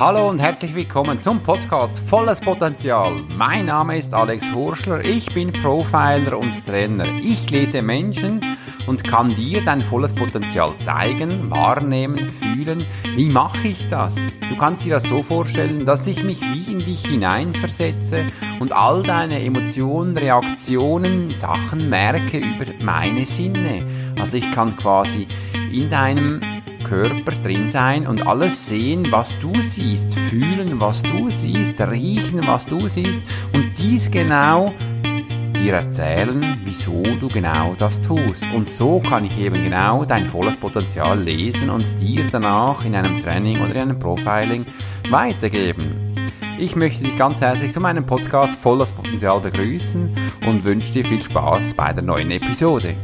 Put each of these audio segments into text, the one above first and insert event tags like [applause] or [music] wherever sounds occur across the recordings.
Hallo und herzlich willkommen zum Podcast Volles Potenzial. Mein Name ist Alex Hurschler, ich bin Profiler und Trainer. Ich lese Menschen und kann dir dein volles Potenzial zeigen, wahrnehmen, fühlen. Wie mache ich das? Du kannst dir das so vorstellen, dass ich mich wie in dich hineinversetze und all deine Emotionen, Reaktionen, Sachen merke über meine Sinne. Also ich kann quasi in deinem Körper drin sein und alles sehen, was du siehst, fühlen, was du siehst, riechen, was du siehst und dies genau dir erzählen, wieso du genau das tust. Und so kann ich eben genau dein volles Potenzial lesen und dir danach in einem Training oder in einem Profiling weitergeben. Ich möchte dich ganz herzlich zu meinem Podcast Volles Potenzial begrüßen und wünsche dir viel Spaß bei der neuen Episode.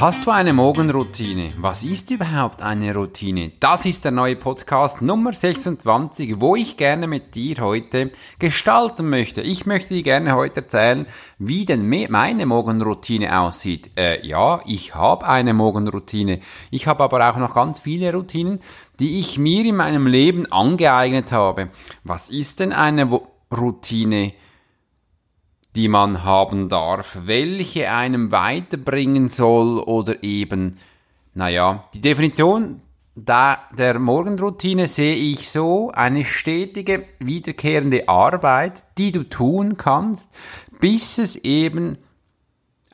Hast du eine Morgenroutine? Was ist überhaupt eine Routine? Das ist der neue Podcast Nummer 26, wo ich gerne mit dir heute gestalten möchte. Ich möchte dir gerne heute erzählen, wie denn meine Morgenroutine aussieht. Äh, ja, ich habe eine Morgenroutine. Ich habe aber auch noch ganz viele Routinen, die ich mir in meinem Leben angeeignet habe. Was ist denn eine Routine? Die man haben darf, welche einem weiterbringen soll oder eben, naja, die Definition der Morgenroutine sehe ich so eine stetige, wiederkehrende Arbeit, die du tun kannst, bis es eben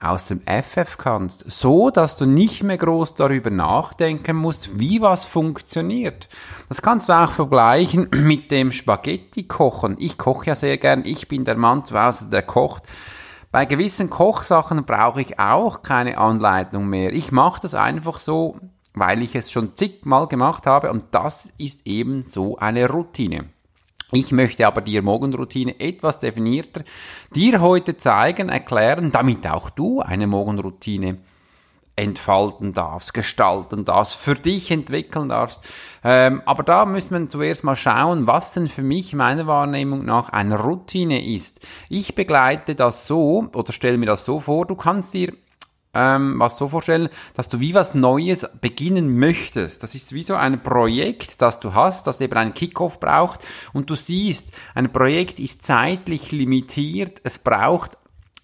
aus dem FF kannst, so dass du nicht mehr groß darüber nachdenken musst, wie was funktioniert. Das kannst du auch vergleichen [clears throat] mit dem Spaghetti kochen. Ich koche ja sehr gern, ich bin der Mann zu Hause, der kocht. Bei gewissen Kochsachen brauche ich auch keine Anleitung mehr. Ich mache das einfach so, weil ich es schon zigmal gemacht habe und das ist eben so eine Routine. Ich möchte aber dir Morgenroutine etwas definierter dir heute zeigen, erklären, damit auch du eine Morgenroutine entfalten darfst, gestalten darfst, für dich entwickeln darfst. Ähm, aber da müssen wir zuerst mal schauen, was denn für mich meiner Wahrnehmung nach eine Routine ist. Ich begleite das so oder stelle mir das so vor, du kannst dir ähm, was so vorstellen, dass du wie was Neues beginnen möchtest. Das ist wie so ein Projekt, das du hast, das eben einen Kickoff braucht und du siehst, ein Projekt ist zeitlich limitiert, es braucht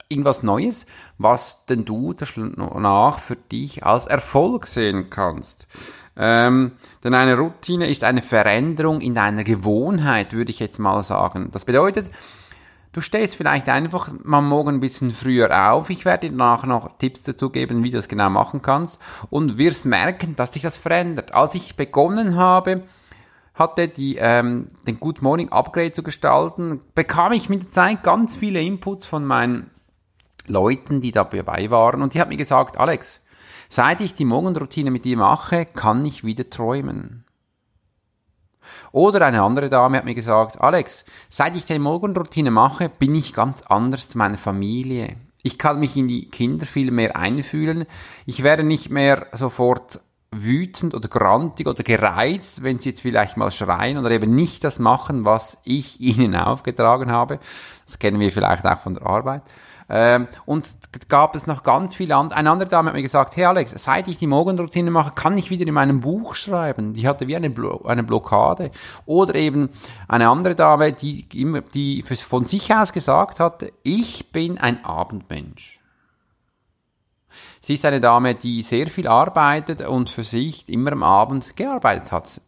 irgendwas Neues, was denn du danach für dich als Erfolg sehen kannst. Ähm, denn eine Routine ist eine Veränderung in deiner Gewohnheit, würde ich jetzt mal sagen. Das bedeutet, Du stehst vielleicht einfach mal morgen ein bisschen früher auf. Ich werde dir danach noch Tipps dazu geben, wie du das genau machen kannst und wirst merken, dass sich das verändert. Als ich begonnen habe, hatte die, ähm, den Good Morning Upgrade zu gestalten, bekam ich mit der Zeit ganz viele Inputs von meinen Leuten, die dabei waren und die haben mir gesagt, Alex, seit ich die Morgenroutine mit dir mache, kann ich wieder träumen. Oder eine andere Dame hat mir gesagt, Alex, seit ich die Morgenroutine mache, bin ich ganz anders zu meiner Familie. Ich kann mich in die Kinder viel mehr einfühlen. Ich werde nicht mehr sofort wütend oder grantig oder gereizt, wenn sie jetzt vielleicht mal schreien oder eben nicht das machen, was ich ihnen [laughs] aufgetragen habe. Das kennen wir vielleicht auch von der Arbeit. Ähm, und gab es noch ganz viele andere. Eine andere Dame hat mir gesagt, hey Alex, seit ich die Morgenroutine mache, kann ich wieder in meinem Buch schreiben. Die hatte wie eine, Blo eine Blockade. Oder eben eine andere Dame, die, immer, die von sich aus gesagt hatte, ich bin ein Abendmensch. Sie ist eine Dame, die sehr viel arbeitet und für sich immer am Abend gearbeitet hat.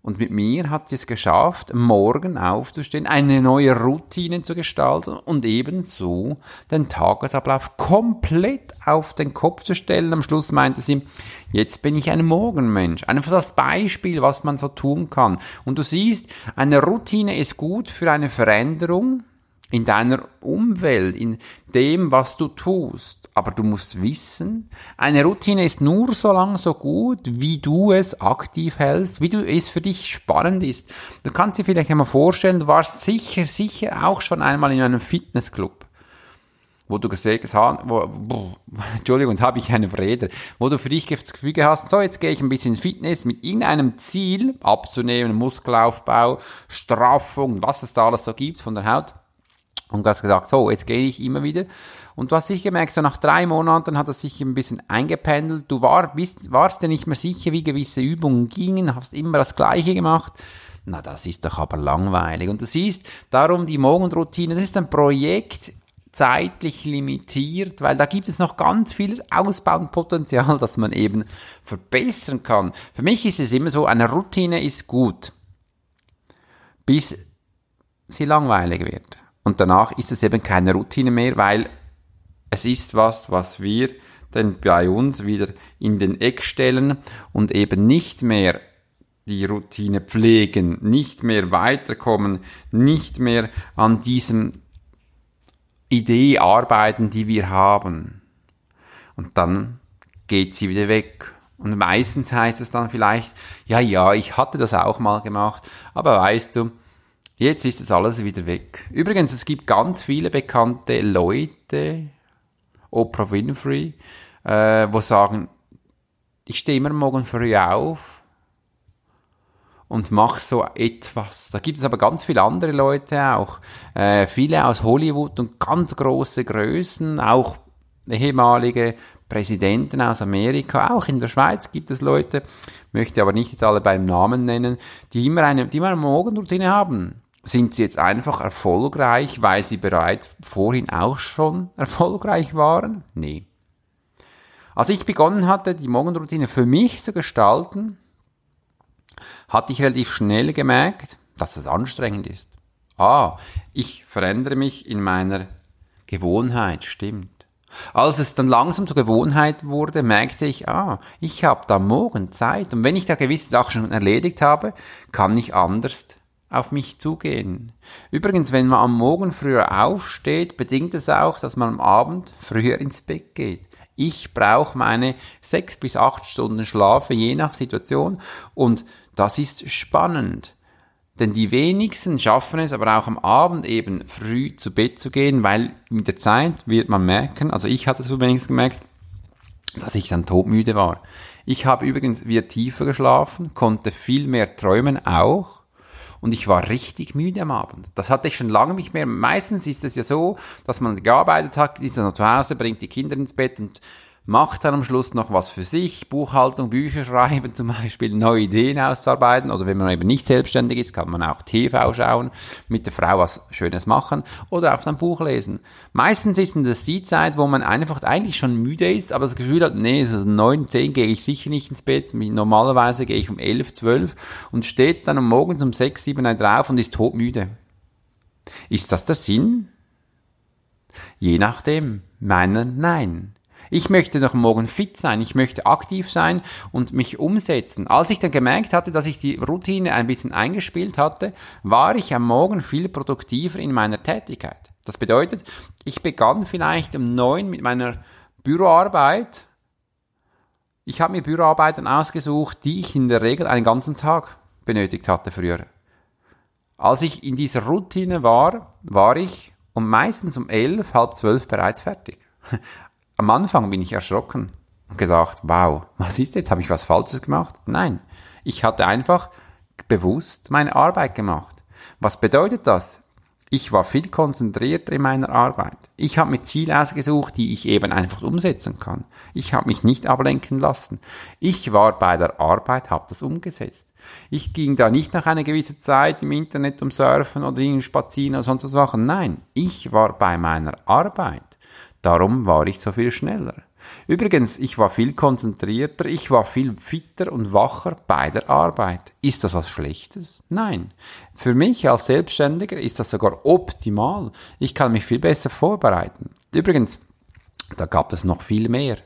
Und mit mir hat sie es geschafft, morgen aufzustehen, eine neue Routine zu gestalten und ebenso den Tagesablauf komplett auf den Kopf zu stellen. Am Schluss meinte sie, jetzt bin ich ein Morgenmensch. Einfach das Beispiel, was man so tun kann. Und du siehst, eine Routine ist gut für eine Veränderung, in deiner Umwelt, in dem, was du tust. Aber du musst wissen, eine Routine ist nur so lang so gut, wie du es aktiv hältst, wie du es für dich spannend ist. Du kannst dir vielleicht einmal vorstellen, du warst sicher, sicher auch schon einmal in einem Fitnessclub wo du gesehen hast, wo, wo, [laughs] Entschuldigung, jetzt habe ich eine Rede, wo du für dich das Gefühl hast, so jetzt gehe ich ein bisschen ins Fitness mit irgendeinem Ziel abzunehmen, Muskelaufbau, Straffung, was es da alles so gibt von der Haut und hast gesagt, so, jetzt gehe ich immer wieder. Und du hast sicher gemerkt, so nach drei Monaten hat es sich ein bisschen eingependelt. Du war, bist, warst dir nicht mehr sicher, wie gewisse Übungen gingen, hast immer das Gleiche gemacht. Na, das ist doch aber langweilig. Und du siehst, darum die Morgenroutine, das ist ein Projekt, zeitlich limitiert, weil da gibt es noch ganz viel Ausbaupotenzial, das man eben verbessern kann. Für mich ist es immer so, eine Routine ist gut, bis sie langweilig wird. Und danach ist es eben keine Routine mehr, weil es ist was, was wir dann bei uns wieder in den Eck stellen und eben nicht mehr die Routine pflegen, nicht mehr weiterkommen, nicht mehr an diesem Idee arbeiten, die wir haben. Und dann geht sie wieder weg. Und meistens heißt es dann vielleicht, ja, ja, ich hatte das auch mal gemacht, aber weißt du, jetzt ist es alles wieder weg. Übrigens, es gibt ganz viele bekannte Leute, Oprah Winfrey, äh, wo sagen, ich stehe immer morgen früh auf, und mach so etwas. Da gibt es aber ganz viele andere Leute auch, äh, viele aus Hollywood und ganz große Größen, auch ehemalige Präsidenten aus Amerika, auch in der Schweiz gibt es Leute, möchte aber nicht alle beim Namen nennen, die immer eine, die immer eine Morgenroutine haben. Sind sie jetzt einfach erfolgreich, weil sie bereits vorhin auch schon erfolgreich waren? Nee. Als ich begonnen hatte, die Morgenroutine für mich zu gestalten, hatte ich relativ schnell gemerkt, dass es anstrengend ist. Ah, ich verändere mich in meiner Gewohnheit, stimmt. Als es dann langsam zur Gewohnheit wurde, merkte ich, ah, ich habe da morgen Zeit und wenn ich da gewisse Sachen schon erledigt habe, kann ich anders auf mich zugehen. Übrigens, wenn man am Morgen früher aufsteht, bedingt es auch, dass man am Abend früher ins Bett geht. Ich brauche meine sechs bis acht Stunden Schlafe, je nach Situation. Und das ist spannend. Denn die wenigsten schaffen es aber auch am Abend eben früh zu Bett zu gehen, weil mit der Zeit wird man merken, also ich hatte so wenigstens gemerkt, dass ich dann todmüde war. Ich habe übrigens wieder tiefer geschlafen, konnte viel mehr träumen auch und ich war richtig müde am Abend. Das hatte ich schon lange nicht mehr. Meistens ist es ja so, dass man gearbeitet hat, ist dann noch zu Hause, bringt die Kinder ins Bett und macht dann am Schluss noch was für sich, Buchhaltung, Bücher schreiben [laughs] zum Beispiel, neue Ideen auszuarbeiten oder wenn man eben nicht selbstständig ist, kann man auch TV schauen, mit der Frau was Schönes machen oder auch ein Buch lesen. Meistens ist das die Zeit, wo man einfach eigentlich schon müde ist, aber das Gefühl hat, nee, so neun, zehn gehe ich sicher nicht ins Bett, normalerweise gehe ich um elf, zwölf und steht dann um morgens um sechs, sieben drauf und ist todmüde. Ist das der Sinn? Je nachdem. Meiner nein. Ich möchte noch morgen fit sein, ich möchte aktiv sein und mich umsetzen. Als ich dann gemerkt hatte, dass ich die Routine ein bisschen eingespielt hatte, war ich am Morgen viel produktiver in meiner Tätigkeit. Das bedeutet, ich begann vielleicht um neun mit meiner Büroarbeit. Ich habe mir Büroarbeiten ausgesucht, die ich in der Regel einen ganzen Tag benötigt hatte früher. Als ich in dieser Routine war, war ich um meistens um elf, halb zwölf bereits fertig. Am Anfang bin ich erschrocken und gedacht, wow, was ist jetzt? Habe ich was Falsches gemacht? Nein, ich hatte einfach bewusst meine Arbeit gemacht. Was bedeutet das? Ich war viel konzentrierter in meiner Arbeit. Ich habe mir Ziele ausgesucht, die ich eben einfach umsetzen kann. Ich habe mich nicht ablenken lassen. Ich war bei der Arbeit, habe das umgesetzt. Ich ging da nicht nach einer gewissen Zeit im Internet um Surfen oder in Spazieren oder sonst was machen. Nein, ich war bei meiner Arbeit. Darum war ich so viel schneller. Übrigens, ich war viel konzentrierter, ich war viel fitter und wacher bei der Arbeit. Ist das was Schlechtes? Nein. Für mich als Selbstständiger ist das sogar optimal. Ich kann mich viel besser vorbereiten. Übrigens, da gab es noch viel mehr.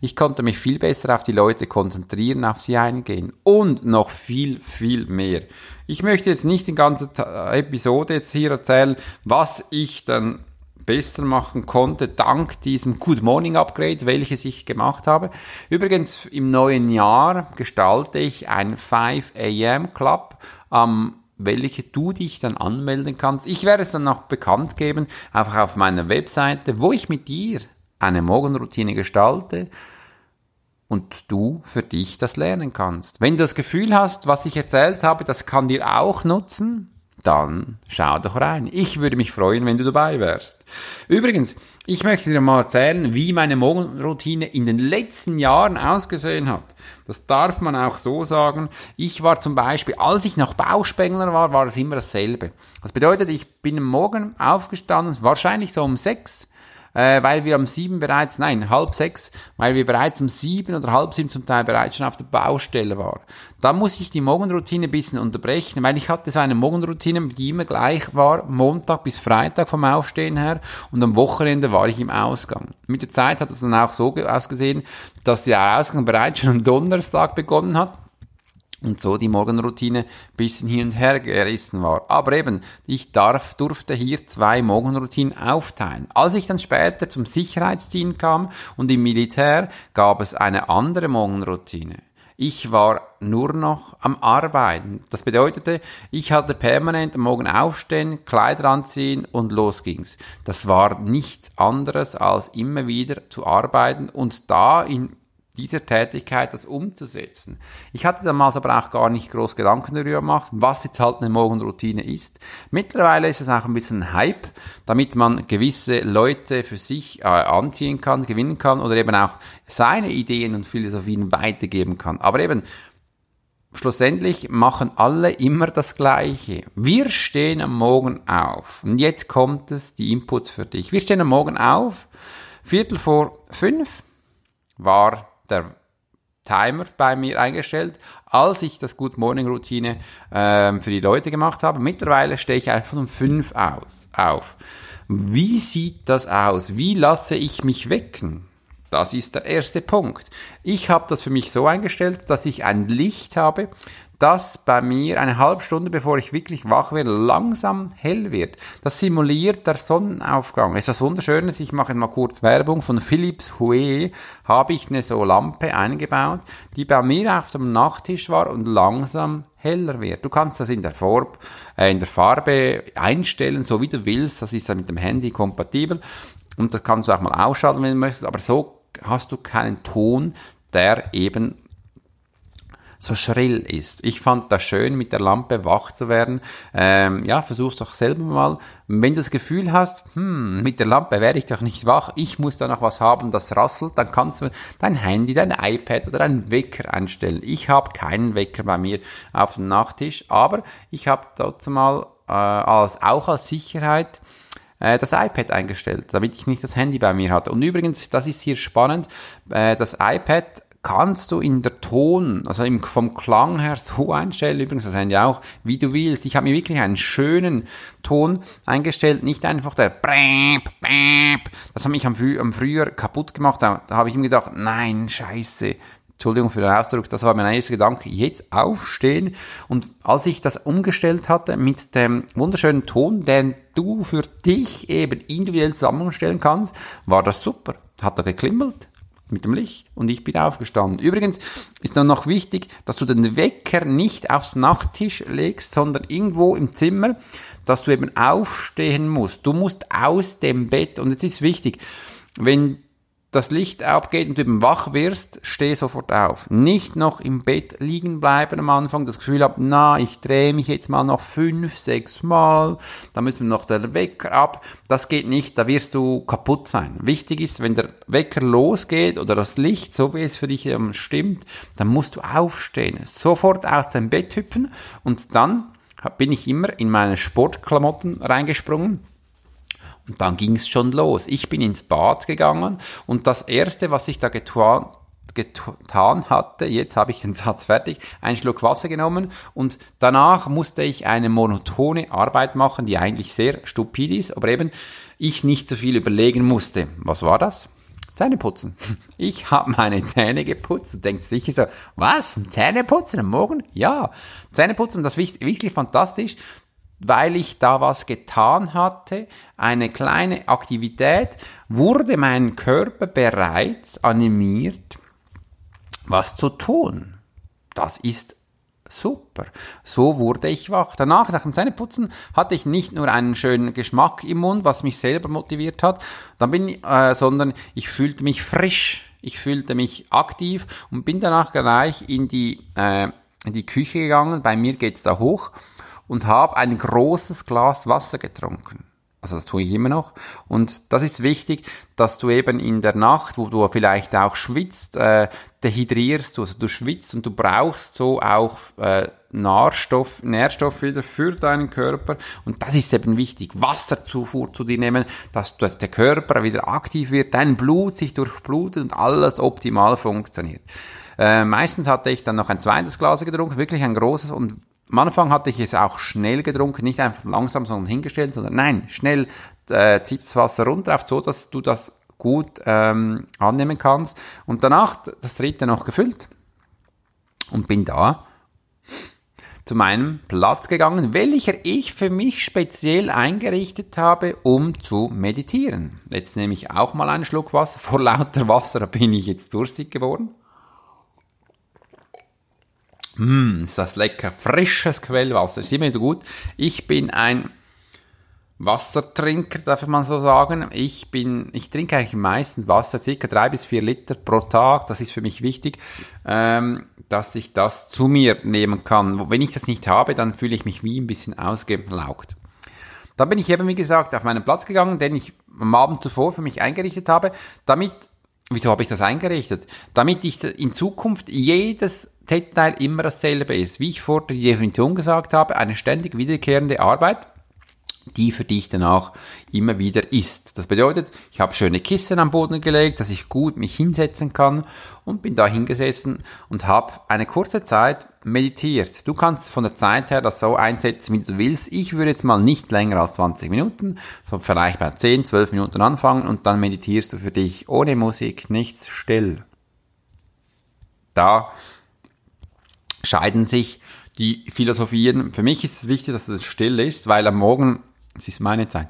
Ich konnte mich viel besser auf die Leute konzentrieren, auf sie eingehen. Und noch viel, viel mehr. Ich möchte jetzt nicht die ganze Episode jetzt hier erzählen, was ich dann besser machen konnte, dank diesem Good Morning Upgrade, welches ich gemacht habe. Übrigens, im neuen Jahr gestalte ich ein 5 AM Club, ähm, welche du dich dann anmelden kannst. Ich werde es dann noch bekannt geben, einfach auf meiner Webseite, wo ich mit dir eine Morgenroutine gestalte und du für dich das lernen kannst. Wenn du das Gefühl hast, was ich erzählt habe, das kann dir auch nutzen, dann schau doch rein. Ich würde mich freuen, wenn du dabei wärst. Übrigens, ich möchte dir mal erzählen, wie meine Morgenroutine in den letzten Jahren ausgesehen hat. Das darf man auch so sagen. Ich war zum Beispiel, als ich noch Bauspengler war, war es immer dasselbe. Das bedeutet, ich bin am Morgen aufgestanden, wahrscheinlich so um sechs, äh, weil wir um sieben bereits, nein, halb sechs, weil wir bereits um sieben oder halb sieben zum Teil bereits schon auf der Baustelle waren. Da muss ich die Morgenroutine ein bisschen unterbrechen, weil ich hatte so eine Morgenroutine, die immer gleich war, Montag bis Freitag vom Aufstehen her und am Wochenende war ich im Ausgang. Mit der Zeit hat es dann auch so ausgesehen, dass der Ausgang bereits schon am Donnerstag begonnen hat und so die Morgenroutine bisschen hin und her gerissen war. Aber eben, ich darf, durfte hier zwei Morgenroutinen aufteilen. Als ich dann später zum Sicherheitsdienst kam und im Militär, gab es eine andere Morgenroutine. Ich war nur noch am Arbeiten. Das bedeutete, ich hatte permanent am Morgen aufstehen, Kleider anziehen und los ging's. Das war nichts anderes als immer wieder zu arbeiten und da in dieser Tätigkeit das umzusetzen. Ich hatte damals aber auch gar nicht groß Gedanken darüber gemacht, was jetzt halt eine Morgenroutine ist. Mittlerweile ist es auch ein bisschen Hype, damit man gewisse Leute für sich äh, anziehen kann, gewinnen kann oder eben auch seine Ideen und Philosophien weitergeben kann. Aber eben, schlussendlich machen alle immer das Gleiche. Wir stehen am Morgen auf. Und jetzt kommt es, die Inputs für dich. Wir stehen am Morgen auf. Viertel vor fünf war der Timer bei mir eingestellt, als ich das Good Morning Routine ähm, für die Leute gemacht habe. Mittlerweile stehe ich einfach um fünf aus, auf. Wie sieht das aus? Wie lasse ich mich wecken? Das ist der erste Punkt. Ich habe das für mich so eingestellt, dass ich ein Licht habe, das bei mir eine halbe Stunde, bevor ich wirklich wach werde, langsam hell wird. Das simuliert der Sonnenaufgang. Ist was Wunderschönes. Ich mache mal kurz Werbung. Von Philips Hue habe ich eine so Lampe eingebaut, die bei mir auf dem Nachttisch war und langsam heller wird. Du kannst das in der, Farbe, äh, in der Farbe einstellen, so wie du willst. Das ist ja mit dem Handy kompatibel. Und das kannst du auch mal ausschalten, wenn du möchtest. Aber so hast du keinen Ton, der eben so schrill ist. Ich fand das schön, mit der Lampe wach zu werden. Ähm, ja, versuch's doch selber mal. Wenn du das Gefühl hast, hm, mit der Lampe werde ich doch nicht wach, ich muss da noch was haben, das rasselt, dann kannst du dein Handy, dein iPad oder deinen Wecker einstellen. Ich habe keinen Wecker bei mir auf dem Nachttisch, aber ich habe dort mal äh, als, auch als Sicherheit äh, das iPad eingestellt, damit ich nicht das Handy bei mir hatte. Und übrigens, das ist hier spannend, äh, das iPad kannst du in der Ton, also vom Klang her so einstellen, übrigens das Handy auch, wie du willst. Ich habe mir wirklich einen schönen Ton eingestellt, nicht einfach der Bräp, Bräp. Das hat mich am, am Frühjahr kaputt gemacht. Da, da habe ich ihm gedacht, nein, scheiße. Entschuldigung für den Ausdruck, das war mein erster Gedanke, jetzt aufstehen. Und als ich das umgestellt hatte mit dem wunderschönen Ton, den du für dich eben individuell zusammenstellen kannst, war das super. Hat er geklimmelt, mit dem Licht und ich bin aufgestanden. Übrigens ist dann noch wichtig, dass du den Wecker nicht aufs Nachttisch legst, sondern irgendwo im Zimmer, dass du eben aufstehen musst. Du musst aus dem Bett und jetzt ist wichtig, wenn das Licht abgeht und du eben wach wirst, steh sofort auf. Nicht noch im Bett liegen bleiben am Anfang, das Gefühl haben, na, ich drehe mich jetzt mal noch fünf, sechs Mal, da müssen wir noch der Wecker ab. Das geht nicht, da wirst du kaputt sein. Wichtig ist, wenn der Wecker losgeht oder das Licht, so wie es für dich stimmt, dann musst du aufstehen, sofort aus dem Bett hüpfen und dann bin ich immer in meine Sportklamotten reingesprungen und dann ging es schon los. Ich bin ins Bad gegangen und das Erste, was ich da getan, getan hatte, jetzt habe ich den [laughs] Satz fertig, einen Schluck Wasser genommen und danach musste ich eine monotone Arbeit machen, die eigentlich sehr stupid ist, aber eben ich nicht so viel überlegen musste. Was war das? Zähne putzen. [laughs] Ich habe meine Zähne geputzt. Du denkst sicher so, was? Zähne putzen am Morgen? Ja. Zähne putzen, das ist wirklich fantastisch weil ich da was getan hatte, eine kleine Aktivität, wurde mein Körper bereits animiert, was zu tun. Das ist super. So wurde ich wach. Danach, nach dem Zähneputzen, hatte ich nicht nur einen schönen Geschmack im Mund, was mich selber motiviert hat, dann bin, äh, sondern ich fühlte mich frisch. Ich fühlte mich aktiv und bin danach gleich in die, äh, in die Küche gegangen. Bei mir geht's da hoch und habe ein großes Glas Wasser getrunken. Also das tue ich immer noch. Und das ist wichtig, dass du eben in der Nacht, wo du vielleicht auch schwitzt, äh, dehydrierst du. Also du schwitzt und du brauchst so auch äh, Nährstoff, Nährstoff wieder für deinen Körper. Und das ist eben wichtig, Wasserzufuhr zu dir nehmen, dass, dass der Körper wieder aktiv wird, dein Blut sich durchblutet und alles optimal funktioniert. Äh, meistens hatte ich dann noch ein zweites Glas getrunken, wirklich ein großes und am Anfang hatte ich es auch schnell getrunken, nicht einfach langsam, sondern hingestellt, sondern nein, schnell äh, zieht das Wasser runter, auf so, dass du das gut ähm, annehmen kannst. Und danach das dritte noch gefüllt und bin da zu meinem Platz gegangen, welcher ich für mich speziell eingerichtet habe, um zu meditieren. Jetzt nehme ich auch mal einen Schluck Wasser. Vor lauter Wasser bin ich jetzt durstig geworden. Mmh, ist das lecker. Frisches Quellwasser. Ist immer wieder gut. Ich bin ein Wassertrinker, darf man so sagen. Ich bin, ich trinke eigentlich meistens Wasser, circa drei bis vier Liter pro Tag. Das ist für mich wichtig, ähm, dass ich das zu mir nehmen kann. Wenn ich das nicht habe, dann fühle ich mich wie ein bisschen ausgelaugt. Dann bin ich eben, wie gesagt, auf meinen Platz gegangen, den ich am Abend zuvor für mich eingerichtet habe, damit Wieso habe ich das eingerichtet? Damit ich in Zukunft jedes Detail immer dasselbe ist. Wie ich vor der Definition gesagt habe, eine ständig wiederkehrende Arbeit, die für dich dann auch immer wieder ist. Das bedeutet, ich habe schöne Kissen am Boden gelegt, dass ich gut mich hinsetzen kann und bin da hingesessen und habe eine kurze Zeit meditiert. Du kannst von der Zeit her das so einsetzen, wie du willst. Ich würde jetzt mal nicht länger als 20 Minuten, so vielleicht bei 10, 12 Minuten anfangen und dann meditierst du für dich ohne Musik, nichts still. Da scheiden sich die Philosophien. Für mich ist es wichtig, dass es still ist, weil am Morgen, es ist meine Zeit,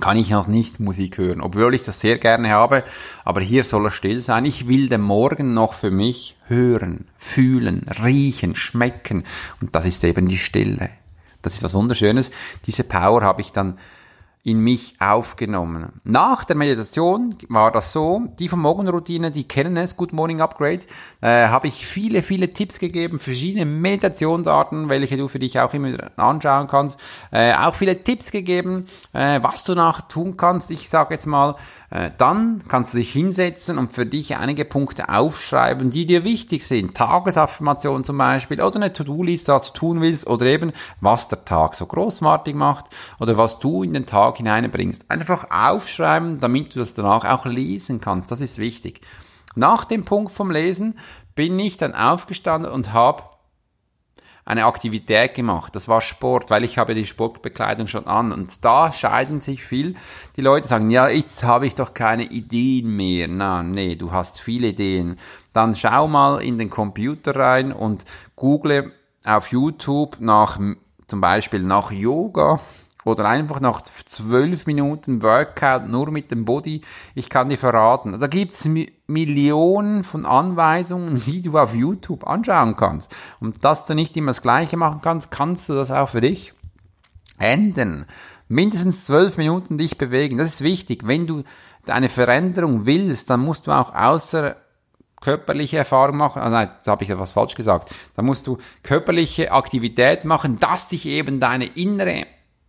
kann ich noch nicht Musik hören, obwohl ich das sehr gerne habe, aber hier soll er still sein. Ich will den Morgen noch für mich hören, fühlen, riechen, schmecken und das ist eben die Stille. Das ist was Wunderschönes. Diese Power habe ich dann in mich aufgenommen. Nach der Meditation war das so, die von Morgenroutine, die kennen es, Good Morning Upgrade, äh, habe ich viele, viele Tipps gegeben, verschiedene Meditationsarten, welche du für dich auch immer anschauen kannst, äh, auch viele Tipps gegeben, äh, was du nach tun kannst. Ich sage jetzt mal, äh, dann kannst du dich hinsetzen und für dich einige Punkte aufschreiben, die dir wichtig sind. Tagesaffirmation zum Beispiel oder eine To-Do-Liste, was du tun willst oder eben, was der Tag so großartig macht oder was du in den Tag Tag hineinbringst. Einfach aufschreiben, damit du das danach auch lesen kannst. Das ist wichtig. Nach dem Punkt vom Lesen bin ich dann aufgestanden und habe eine Aktivität gemacht. Das war Sport, weil ich habe die Sportbekleidung schon an. Und da scheiden sich viel. Die Leute sagen, ja, jetzt habe ich doch keine Ideen mehr. Na, nee, du hast viele Ideen. Dann schau mal in den Computer rein und google auf YouTube nach, zum Beispiel nach Yoga oder einfach nach zwölf Minuten Workout nur mit dem Body, ich kann dir verraten, da gibt's Millionen von Anweisungen, [laughs] die du auf YouTube anschauen kannst. Und dass du nicht immer das Gleiche machen kannst, kannst du das auch für dich ändern. Mindestens zwölf Minuten dich bewegen, das ist wichtig. Wenn du eine Veränderung willst, dann musst du auch außer körperliche Erfahrung machen, ah nein, da habe ich etwas falsch gesagt, da musst du körperliche Aktivität machen, dass sich eben deine innere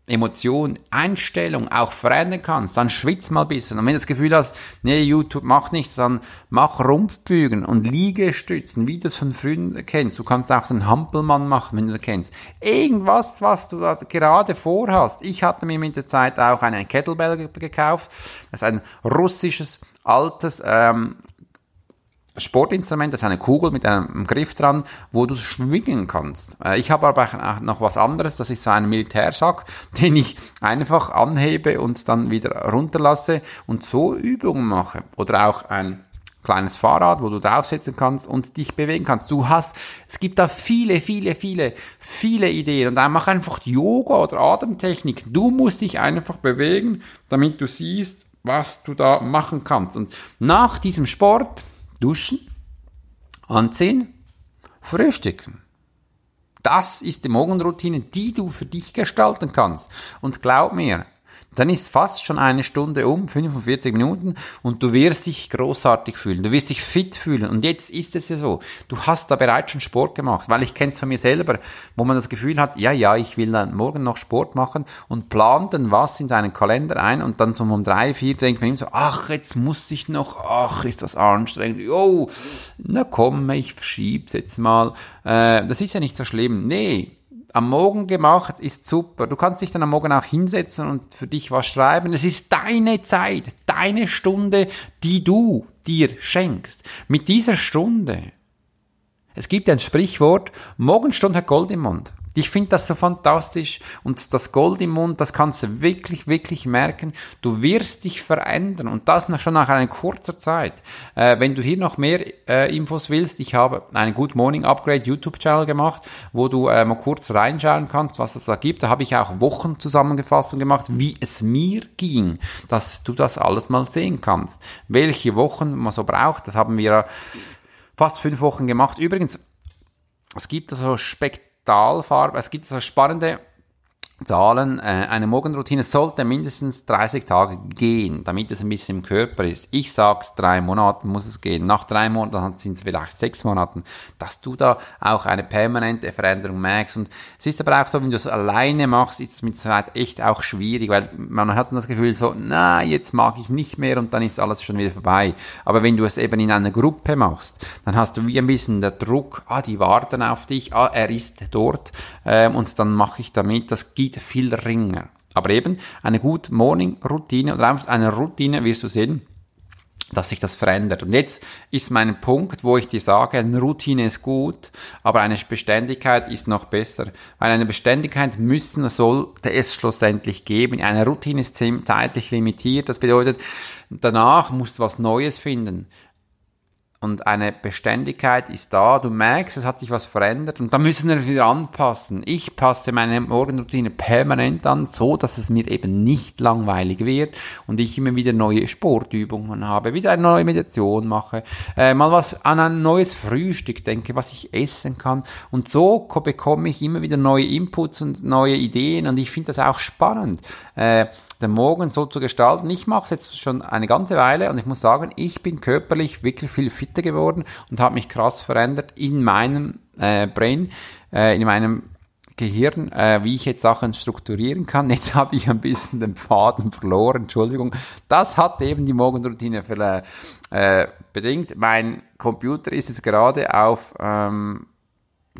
Emotion, Einstellung auch verändern kannst, dann schwitz mal ein bisschen. Und wenn du das Gefühl hast, nee, YouTube macht nichts, dann mach Rumpfbügen und Liegestützen, wie du es von früher kennst. Du kannst auch den Hampelmann machen, wenn du das kennst. Irgendwas, was du da gerade vorhast. Ich hatte mir mit der Zeit auch einen Kettlebell gekauft. Das ist ein russisches, altes, ähm, Sportinstrument, das ist eine Kugel mit einem Griff dran, wo du schwingen kannst. Äh, ich habe aber auch noch was anderes, das ist so ein Militärsack, [laughs] den ich einfach anhebe und dann wieder runterlasse und so Übungen mache. Oder auch ein kleines Fahrrad, wo du draufsetzen kannst und dich bewegen kannst. Du hast, es gibt da viele, viele, viele, viele Ideen und dann mach einfach Yoga oder Atemtechnik. Du musst dich einfach bewegen, damit du siehst, was du da machen kannst. Und nach diesem Sport, Duschen, anziehen, frühstücken. Das ist die Morgenroutine, die du für dich gestalten kannst. Und glaub mir, dann ist fast schon eine Stunde um, 45 Minuten und du wirst dich großartig fühlen, du wirst dich fit fühlen. Und jetzt ist es ja so, du hast da bereits schon Sport gemacht, weil ich kenne es von mir selber, wo man das Gefühl hat, ja, ja, ich will dann morgen noch Sport machen und plant dann was in seinen Kalender ein und dann so um drei, vier denkt man ihm so, ach, jetzt muss ich noch, ach, ist das anstrengend, oh, na komm, ich verschieb's jetzt mal, äh, das ist ja nicht so schlimm, nee, am Morgen gemacht, ist super. Du kannst dich dann am Morgen auch hinsetzen und für dich was schreiben. Es ist deine Zeit, deine Stunde, die du dir schenkst. Mit dieser Stunde. Es gibt ein Sprichwort, Morgenstunde hat Gold im Mund. Ich finde das so fantastisch und das Gold im Mund, das kannst du wirklich, wirklich merken. Du wirst dich verändern und das schon nach einer kurzer Zeit. Äh, wenn du hier noch mehr äh, Infos willst, ich habe einen Good Morning Upgrade YouTube-Channel gemacht, wo du äh, mal kurz reinschauen kannst, was es da gibt. Da habe ich auch Wochenzusammenfassung gemacht, wie es mir ging, dass du das alles mal sehen kannst. Welche Wochen man so braucht, das haben wir fast fünf Wochen gemacht. Übrigens, es gibt so Spekt Stahlfarbe. Es gibt so spannende Zahlen. Äh, eine Morgenroutine sollte mindestens 30 Tage gehen, damit es ein bisschen im Körper ist. Ich sag's, drei Monate muss es gehen. Nach drei Monaten sind es vielleicht sechs Monaten, dass du da auch eine permanente Veränderung merkst. Und es ist aber auch so, wenn du es alleine machst, ist es mit Zeit echt auch schwierig, weil man hat dann das Gefühl so, na, jetzt mag ich nicht mehr und dann ist alles schon wieder vorbei. Aber wenn du es eben in einer Gruppe machst, dann hast du wie ein bisschen der Druck, ah, die warten auf dich, ah, er ist dort ähm, und dann mache ich damit. Das gibt geht viel ringer. Aber eben eine Good Morning Routine oder einfach eine Routine wirst du sehen, dass sich das verändert. Und jetzt ist mein Punkt, wo ich dir sage, eine Routine ist gut, aber eine Beständigkeit ist noch besser. Weil eine Beständigkeit müssen sollte es schlussendlich geben. Eine Routine ist zeitlich limitiert. Das bedeutet, danach musst du was Neues finden und eine Beständigkeit ist da. Du merkst, es hat sich was verändert und da müssen wir wieder anpassen. Ich passe meine Morgenroutine permanent an, so dass es mir eben nicht langweilig wird und ich immer wieder neue Sportübungen habe, wieder eine neue Meditation mache, äh, mal was an ein neues Frühstück denke, was ich essen kann und so bekomme ich immer wieder neue Inputs und neue Ideen und ich finde das auch spannend. Äh, den Morgen so zu gestalten. Ich mache es jetzt schon eine ganze Weile und ich muss sagen, ich bin körperlich wirklich viel fitter geworden und habe mich krass verändert in meinem äh, Brain, äh, in meinem Gehirn, äh, wie ich jetzt Sachen strukturieren kann. [laughs] Jetzt habe ich ein bisschen den Faden verloren, Entschuldigung. Das hat eben die Morgenroutine für, äh, bedingt. Mein Computer ist jetzt gerade auf ähm,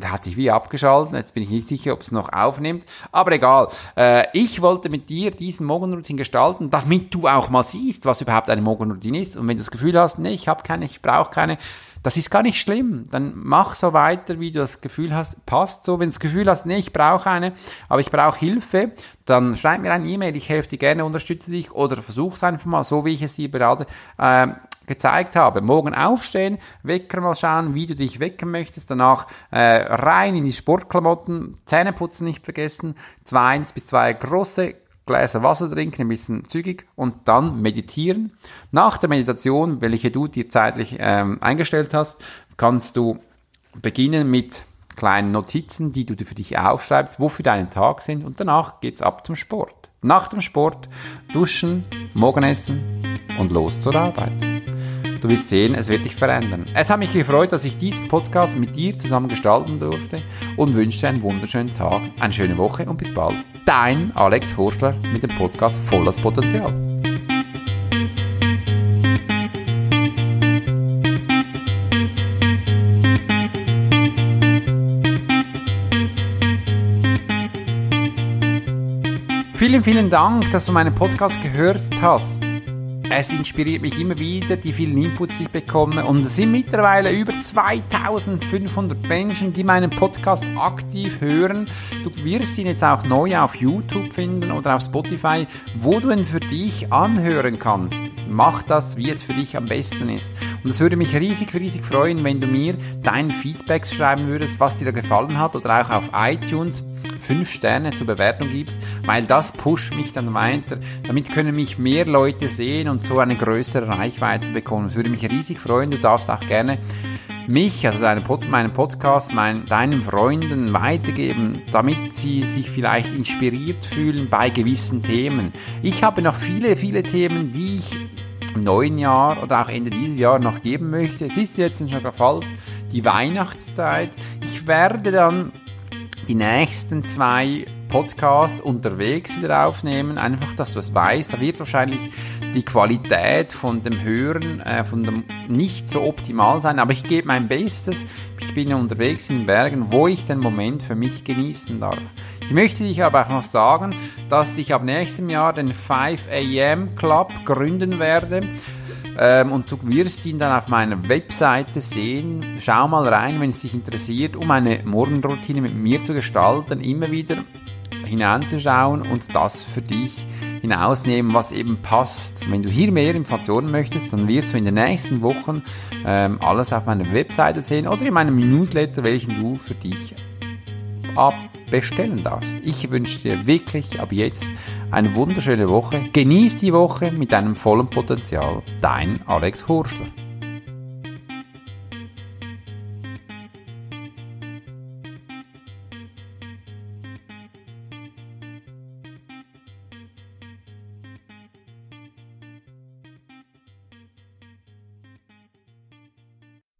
da hatte ich wie abgeschaltet. Jetzt bin ich nicht sicher, ob es noch aufnimmt. Aber egal. Äh, ich wollte mit dir diesen Morgenroutine gestalten, damit du auch mal siehst, was überhaupt eine Morgenroutine ist. Und wenn du das Gefühl hast, nee, ich habe keine, ich brauche keine, das ist gar nicht schlimm. Dann mach so weiter, wie du das Gefühl hast, passt so. Wenn du das Gefühl hast, nee, ich brauche eine, aber ich brauche Hilfe, dann schreib mir eine E-Mail, ich helfe dir gerne, unterstütze dich oder versuch's einfach mal, so wie ich es dir berate. Äh, gezeigt habe. Morgen aufstehen, Wecker mal schauen, wie du dich wecken möchtest, danach äh, rein in die Sportklamotten, Zähne putzen nicht vergessen, zwei, eins bis zwei große Gläser Wasser trinken, ein bisschen zügig und dann meditieren. Nach der Meditation, welche du dir zeitlich ähm, eingestellt hast, kannst du beginnen mit kleinen Notizen, die du für dich aufschreibst, wofür deinen Tag sind und danach geht's ab zum Sport. Nach dem Sport duschen, Morgenessen und los zur Arbeit. Du wirst sehen, es wird dich verändern. Es hat mich gefreut, dass ich diesen Podcast mit dir zusammen gestalten durfte und wünsche einen wunderschönen Tag, eine schöne Woche und bis bald. Dein Alex Horschler mit dem Podcast Volles Potenzial. Vielen, vielen Dank, dass du meinen Podcast gehört hast. Es inspiriert mich immer wieder, die vielen Inputs, die ich bekomme. Und es sind mittlerweile über 2500 Menschen, die meinen Podcast aktiv hören. Du wirst ihn jetzt auch neu auf YouTube finden oder auf Spotify, wo du ihn für dich anhören kannst. Mach das, wie es für dich am besten ist. Und es würde mich riesig, riesig freuen, wenn du mir dein Feedbacks schreiben würdest, was dir da gefallen hat oder auch auf iTunes fünf Sterne zur Bewertung gibst, weil das pusht mich dann weiter. Damit können mich mehr Leute sehen und so eine größere Reichweite bekommen. Es würde mich riesig freuen. Du darfst auch gerne mich, also deinen, Pod, meinen Podcast, mein, deinen Freunden weitergeben, damit sie sich vielleicht inspiriert fühlen bei gewissen Themen. Ich habe noch viele, viele Themen, die ich im neuen Jahr oder auch Ende dieses Jahr noch geben möchte. Es ist jetzt schon der Fall, die Weihnachtszeit. Ich werde dann die nächsten zwei Podcasts unterwegs wieder aufnehmen, einfach, dass du es weißt. Da wird wahrscheinlich die Qualität von dem Hören äh, von dem nicht so optimal sein, aber ich gebe mein Bestes. Ich bin unterwegs in Bergen, wo ich den Moment für mich genießen darf. Ich möchte dich aber auch noch sagen, dass ich ab nächstem Jahr den 5 AM Club gründen werde. Ähm, und du wirst ihn dann auf meiner Webseite sehen. Schau mal rein, wenn es dich interessiert, um eine Morgenroutine mit mir zu gestalten, immer wieder hineinzuschauen und das für dich hinausnehmen, was eben passt. Wenn du hier mehr Informationen möchtest, dann wirst du in den nächsten Wochen ähm, alles auf meiner Webseite sehen oder in meinem Newsletter, welchen du für dich abbestellen darfst. Ich wünsche dir wirklich ab jetzt eine wunderschöne Woche. Genieß die Woche mit deinem vollen Potenzial. Dein Alex Horschler.